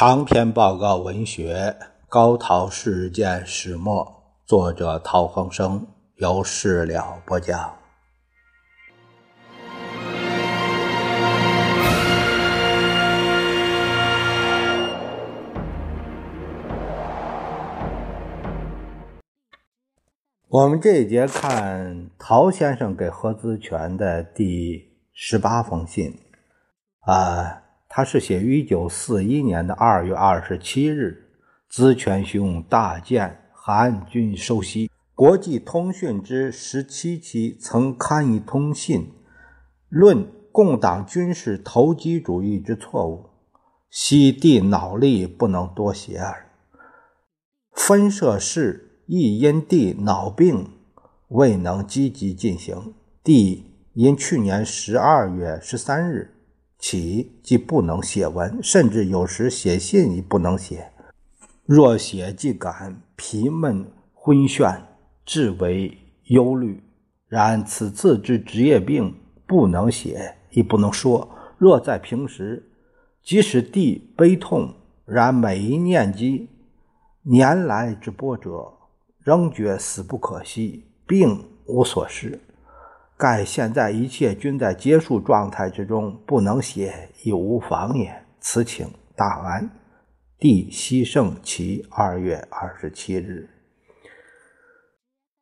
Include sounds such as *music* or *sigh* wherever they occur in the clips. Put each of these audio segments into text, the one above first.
长篇报告文学《高陶事件始末》，作者陶恒生，由事了播讲。我们这一节看陶先生给何姿全的第十八封信，啊。他是写于一九四一年的二月二十七日，资权兄大见韩军收悉国际通讯之十七期曾刊一通信，论共党军事投机主义之错误，悉弟脑力不能多写耳。分社事亦因弟脑病未能积极进行，弟因去年十二月十三日。起即不能写文，甚至有时写信亦不能写。若写即感疲闷昏眩，至为忧虑。然此次之职业病，不能写亦不能说。若在平时，即使地悲痛，然每一念及年来之波折，仍觉死不可惜，病无所失。盖现在一切均在结束状态之中，不能写亦无妨也。此请大完。帝西圣其二月二十七日，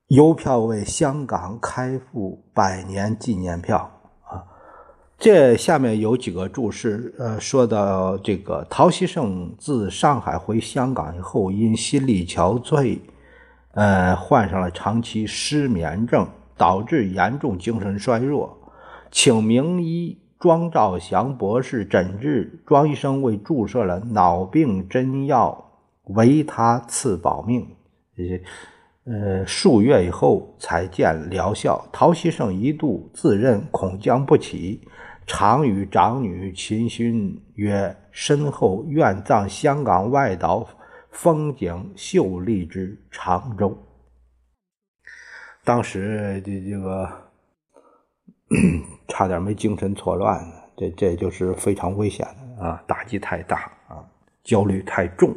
邮票为香港开埠百年纪念票啊。这下面有几个注释，呃，说到这个陶希圣自上海回香港以后，因心力憔悴，呃，患上了长期失眠症。导致严重精神衰弱，请名医庄兆祥博士诊治。庄医生为注射了脑病针药维他赐保命。呃，数月以后才见疗效。陶希圣一度自认恐将不起，常与长女秦勋曰：“身后愿葬香港外岛风景秀丽之常州。”当时这这个 *clears throat* 差点没精神错乱，这这就是非常危险的啊！打击太大啊，焦虑太重。